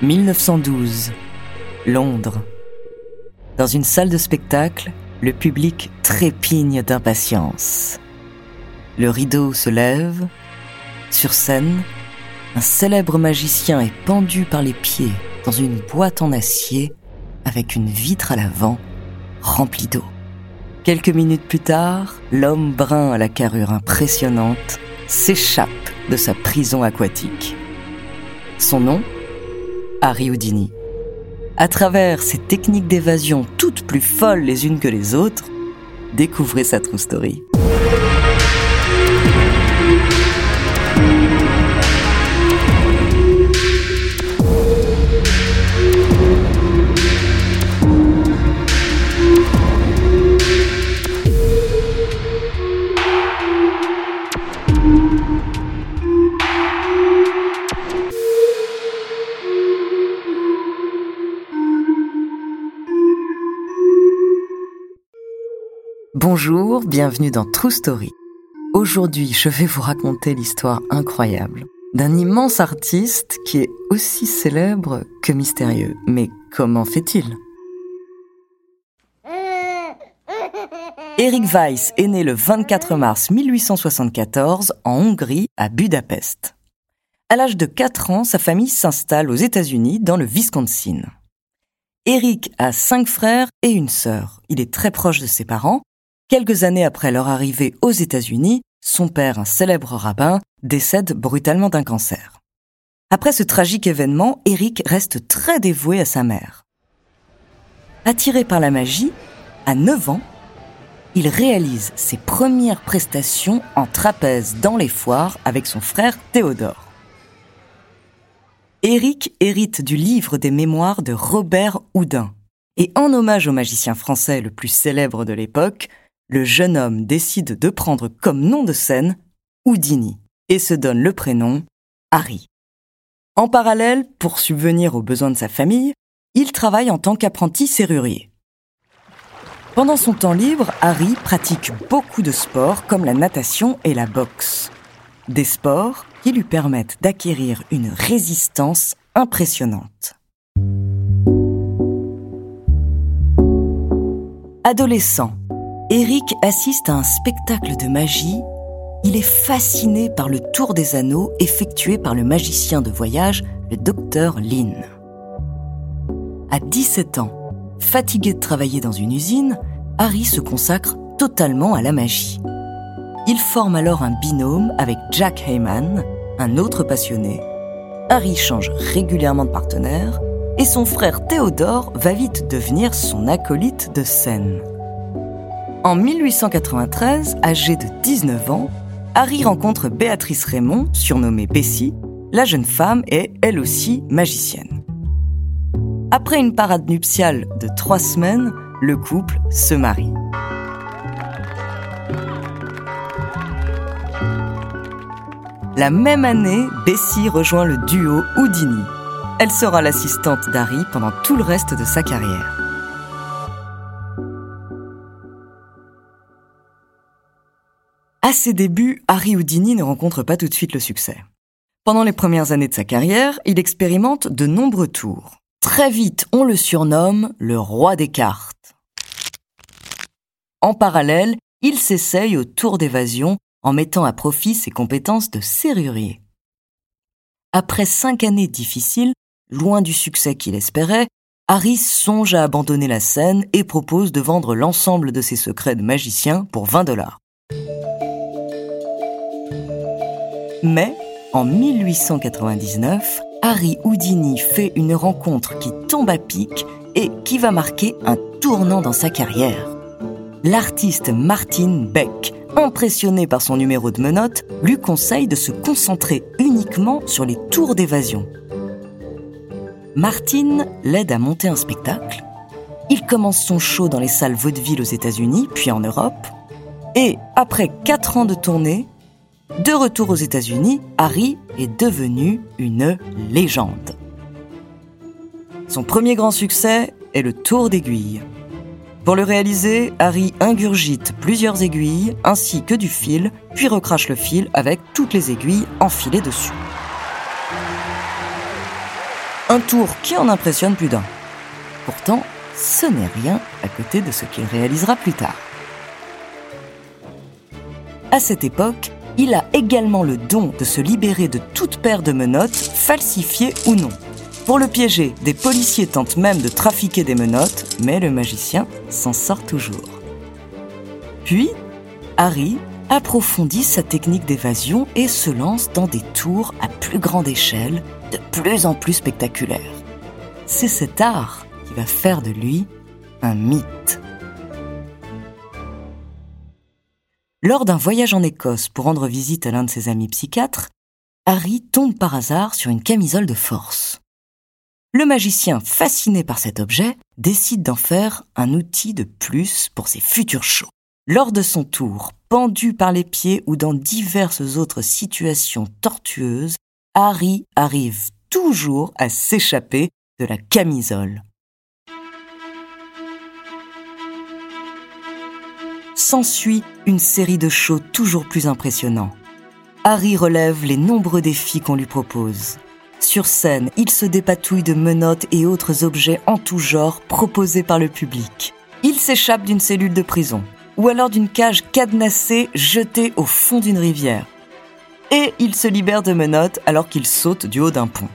1912, Londres. Dans une salle de spectacle, le public trépigne d'impatience. Le rideau se lève. Sur scène, un célèbre magicien est pendu par les pieds dans une boîte en acier avec une vitre à l'avant remplie d'eau. Quelques minutes plus tard, l'homme brun à la carrure impressionnante s'échappe de sa prison aquatique. Son nom Harry Houdini. À travers ces techniques d'évasion toutes plus folles les unes que les autres, découvrez sa true story. Bonjour, bienvenue dans True Story. Aujourd'hui, je vais vous raconter l'histoire incroyable d'un immense artiste qui est aussi célèbre que mystérieux. Mais comment fait-il? Eric Weiss est né le 24 mars 1874 en Hongrie, à Budapest. À l'âge de 4 ans, sa famille s'installe aux États-Unis dans le Wisconsin. Eric a cinq frères et une sœur. Il est très proche de ses parents Quelques années après leur arrivée aux États-Unis, son père, un célèbre rabbin, décède brutalement d'un cancer. Après ce tragique événement, Eric reste très dévoué à sa mère. Attiré par la magie, à 9 ans, il réalise ses premières prestations en trapèze dans les foires avec son frère Théodore. Eric hérite du livre des mémoires de Robert Houdin. Et en hommage au magicien français le plus célèbre de l'époque, le jeune homme décide de prendre comme nom de scène Houdini et se donne le prénom Harry. En parallèle, pour subvenir aux besoins de sa famille, il travaille en tant qu'apprenti serrurier. Pendant son temps libre, Harry pratique beaucoup de sports comme la natation et la boxe. Des sports qui lui permettent d'acquérir une résistance impressionnante. Adolescent, Eric assiste à un spectacle de magie. Il est fasciné par le tour des anneaux effectué par le magicien de voyage, le docteur Lin. À 17 ans, fatigué de travailler dans une usine, Harry se consacre totalement à la magie. Il forme alors un binôme avec Jack Heyman, un autre passionné. Harry change régulièrement de partenaire et son frère Théodore va vite devenir son acolyte de scène. En 1893, âgé de 19 ans, Harry rencontre Béatrice Raymond, surnommée Bessie. La jeune femme est, elle aussi, magicienne. Après une parade nuptiale de trois semaines, le couple se marie. La même année, Bessie rejoint le duo Houdini. Elle sera l'assistante d'Harry pendant tout le reste de sa carrière. À ses débuts, Harry Houdini ne rencontre pas tout de suite le succès. Pendant les premières années de sa carrière, il expérimente de nombreux tours. Très vite, on le surnomme le roi des cartes. En parallèle, il s'essaye au tour d'évasion en mettant à profit ses compétences de serrurier. Après cinq années difficiles, loin du succès qu'il espérait, Harry songe à abandonner la scène et propose de vendre l'ensemble de ses secrets de magicien pour 20 dollars. Mais, en 1899, Harry Houdini fait une rencontre qui tombe à pic et qui va marquer un tournant dans sa carrière. L'artiste Martin Beck, impressionné par son numéro de menottes, lui conseille de se concentrer uniquement sur les tours d'évasion. Martin l'aide à monter un spectacle. Il commence son show dans les salles vaudeville aux États-Unis, puis en Europe. Et après quatre ans de tournée, de retour aux États-Unis, Harry est devenu une légende. Son premier grand succès est le tour d'aiguille. Pour le réaliser, Harry ingurgite plusieurs aiguilles ainsi que du fil, puis recrache le fil avec toutes les aiguilles enfilées dessus. Un tour qui en impressionne plus d'un. Pourtant, ce n'est rien à côté de ce qu'il réalisera plus tard. À cette époque, il a également le don de se libérer de toute paire de menottes, falsifiées ou non. Pour le piéger, des policiers tentent même de trafiquer des menottes, mais le magicien s'en sort toujours. Puis, Harry approfondit sa technique d'évasion et se lance dans des tours à plus grande échelle, de plus en plus spectaculaires. C'est cet art qui va faire de lui un mythe. Lors d'un voyage en Écosse pour rendre visite à l'un de ses amis psychiatres, Harry tombe par hasard sur une camisole de force. Le magicien, fasciné par cet objet, décide d'en faire un outil de plus pour ses futurs shows. Lors de son tour, pendu par les pieds ou dans diverses autres situations tortueuses, Harry arrive toujours à s'échapper de la camisole. S'ensuit une série de shows toujours plus impressionnants. Harry relève les nombreux défis qu'on lui propose. Sur scène, il se dépatouille de menottes et autres objets en tout genre proposés par le public. Il s'échappe d'une cellule de prison, ou alors d'une cage cadenassée jetée au fond d'une rivière. Et il se libère de menottes alors qu'il saute du haut d'un pont.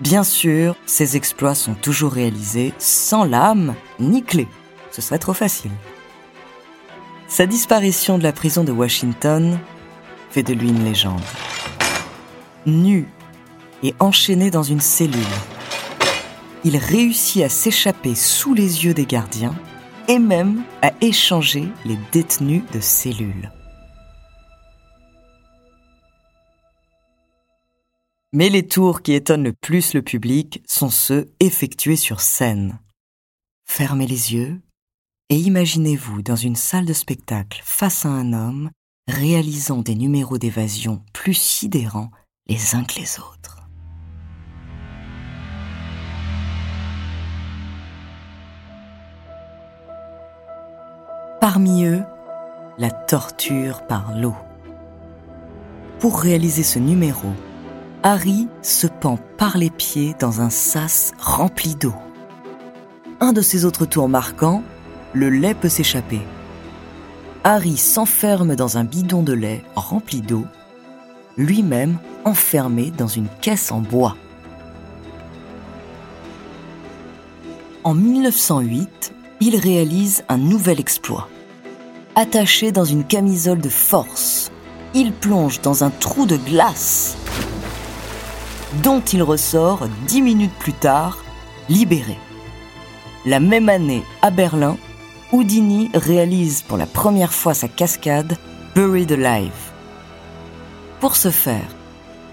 Bien sûr, ces exploits sont toujours réalisés sans lame ni clé. Ce serait trop facile. Sa disparition de la prison de Washington fait de lui une légende. Nu et enchaîné dans une cellule. Il réussit à s'échapper sous les yeux des gardiens et même à échanger les détenus de cellules. Mais les tours qui étonnent le plus le public sont ceux effectués sur scène. Fermez les yeux et imaginez-vous dans une salle de spectacle face à un homme réalisant des numéros d'évasion plus sidérants les uns que les autres. Parmi eux, la torture par l'eau. Pour réaliser ce numéro, Harry se pend par les pieds dans un sas rempli d'eau. Un de ses autres tours marquants, le lait peut s'échapper. Harry s'enferme dans un bidon de lait rempli d'eau, lui-même enfermé dans une caisse en bois. En 1908, il réalise un nouvel exploit. Attaché dans une camisole de force, il plonge dans un trou de glace dont il ressort dix minutes plus tard, libéré. La même année, à Berlin, Houdini réalise pour la première fois sa cascade Buried Alive. Pour ce faire,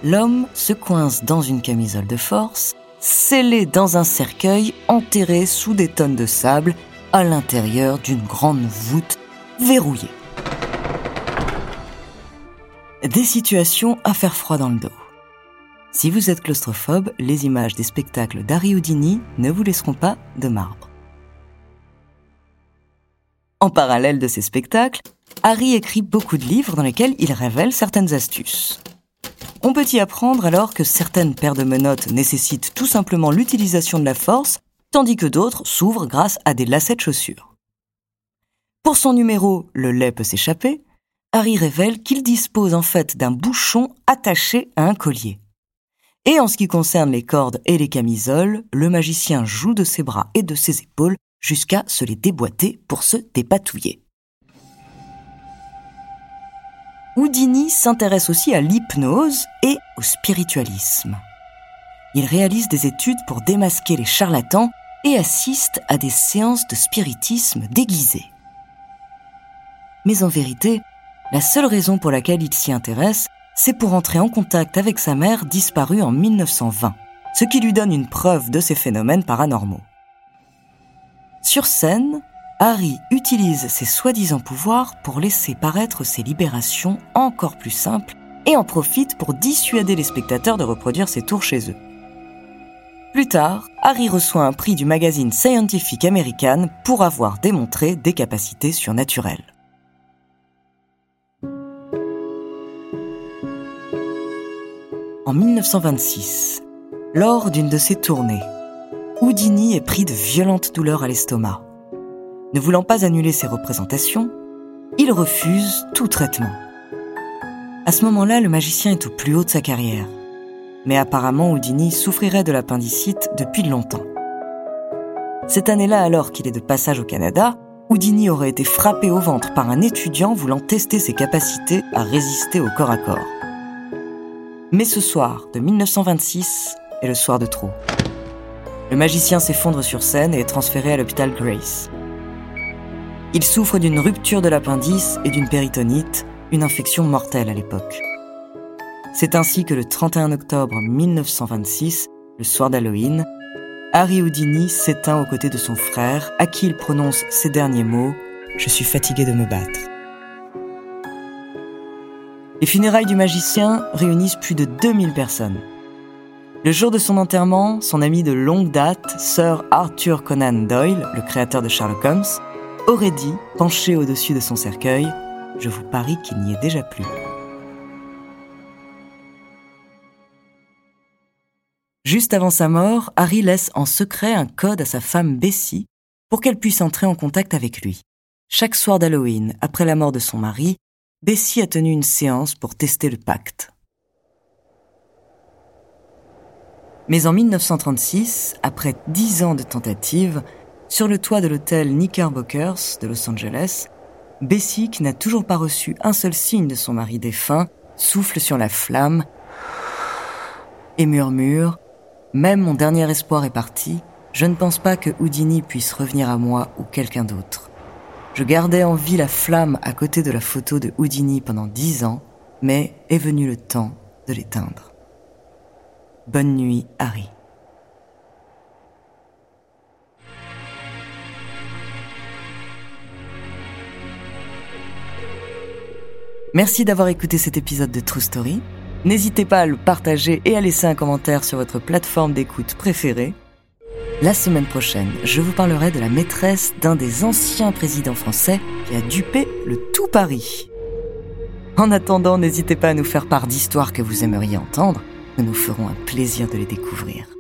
l'homme se coince dans une camisole de force, scellé dans un cercueil enterré sous des tonnes de sable à l'intérieur d'une grande voûte verrouillée. Des situations à faire froid dans le dos. Si vous êtes claustrophobe, les images des spectacles d'Harry Houdini ne vous laisseront pas de marbre. En parallèle de ces spectacles, Harry écrit beaucoup de livres dans lesquels il révèle certaines astuces. On peut y apprendre alors que certaines paires de menottes nécessitent tout simplement l'utilisation de la force tandis que d'autres s'ouvrent grâce à des lacets de chaussures. Pour son numéro Le lait peut s'échapper, Harry révèle qu'il dispose en fait d'un bouchon attaché à un collier. Et en ce qui concerne les cordes et les camisoles, le magicien joue de ses bras et de ses épaules jusqu'à se les déboîter pour se dépatouiller. Houdini s'intéresse aussi à l'hypnose et au spiritualisme. Il réalise des études pour démasquer les charlatans et assiste à des séances de spiritisme déguisées. Mais en vérité, la seule raison pour laquelle il s'y intéresse, c'est pour entrer en contact avec sa mère disparue en 1920, ce qui lui donne une preuve de ces phénomènes paranormaux. Sur scène, Harry utilise ses soi-disant pouvoirs pour laisser paraître ses libérations encore plus simples et en profite pour dissuader les spectateurs de reproduire ses tours chez eux. Plus tard, Harry reçoit un prix du magazine Scientific American pour avoir démontré des capacités surnaturelles. En 1926, Lors d'une de ses tournées, Houdini est pris de violentes douleurs à l'estomac. Ne voulant pas annuler ses représentations, il refuse tout traitement. À ce moment-là, le magicien est au plus haut de sa carrière. Mais apparemment, Houdini souffrirait de l'appendicite depuis longtemps. Cette année-là, alors qu'il est de passage au Canada, Houdini aurait été frappé au ventre par un étudiant voulant tester ses capacités à résister au corps à corps. Mais ce soir de 1926 est le soir de trop. Le magicien s'effondre sur scène et est transféré à l'hôpital Grace. Il souffre d'une rupture de l'appendice et d'une péritonite, une infection mortelle à l'époque. C'est ainsi que le 31 octobre 1926, le soir d'Halloween, Harry Houdini s'éteint aux côtés de son frère, à qui il prononce ces derniers mots Je suis fatigué de me battre. Les funérailles du magicien réunissent plus de 2000 personnes. Le jour de son enterrement, son ami de longue date, Sir Arthur Conan Doyle, le créateur de Sherlock Holmes, aurait dit, penché au-dessus de son cercueil, Je vous parie qu'il n'y est déjà plus. Juste avant sa mort, Harry laisse en secret un code à sa femme Bessie pour qu'elle puisse entrer en contact avec lui. Chaque soir d'Halloween, après la mort de son mari, Bessie a tenu une séance pour tester le pacte. Mais en 1936, après dix ans de tentatives, sur le toit de l'hôtel Knickerbockers de Los Angeles, Bessie, qui n'a toujours pas reçu un seul signe de son mari défunt, souffle sur la flamme et murmure même mon dernier espoir est parti, je ne pense pas que Houdini puisse revenir à moi ou quelqu'un d'autre. Je gardais en vie la flamme à côté de la photo de Houdini pendant dix ans, mais est venu le temps de l'éteindre. Bonne nuit, Harry. Merci d'avoir écouté cet épisode de True Story. N'hésitez pas à le partager et à laisser un commentaire sur votre plateforme d'écoute préférée. La semaine prochaine, je vous parlerai de la maîtresse d'un des anciens présidents français qui a dupé le tout Paris. En attendant, n'hésitez pas à nous faire part d'histoires que vous aimeriez entendre. Nous nous ferons un plaisir de les découvrir.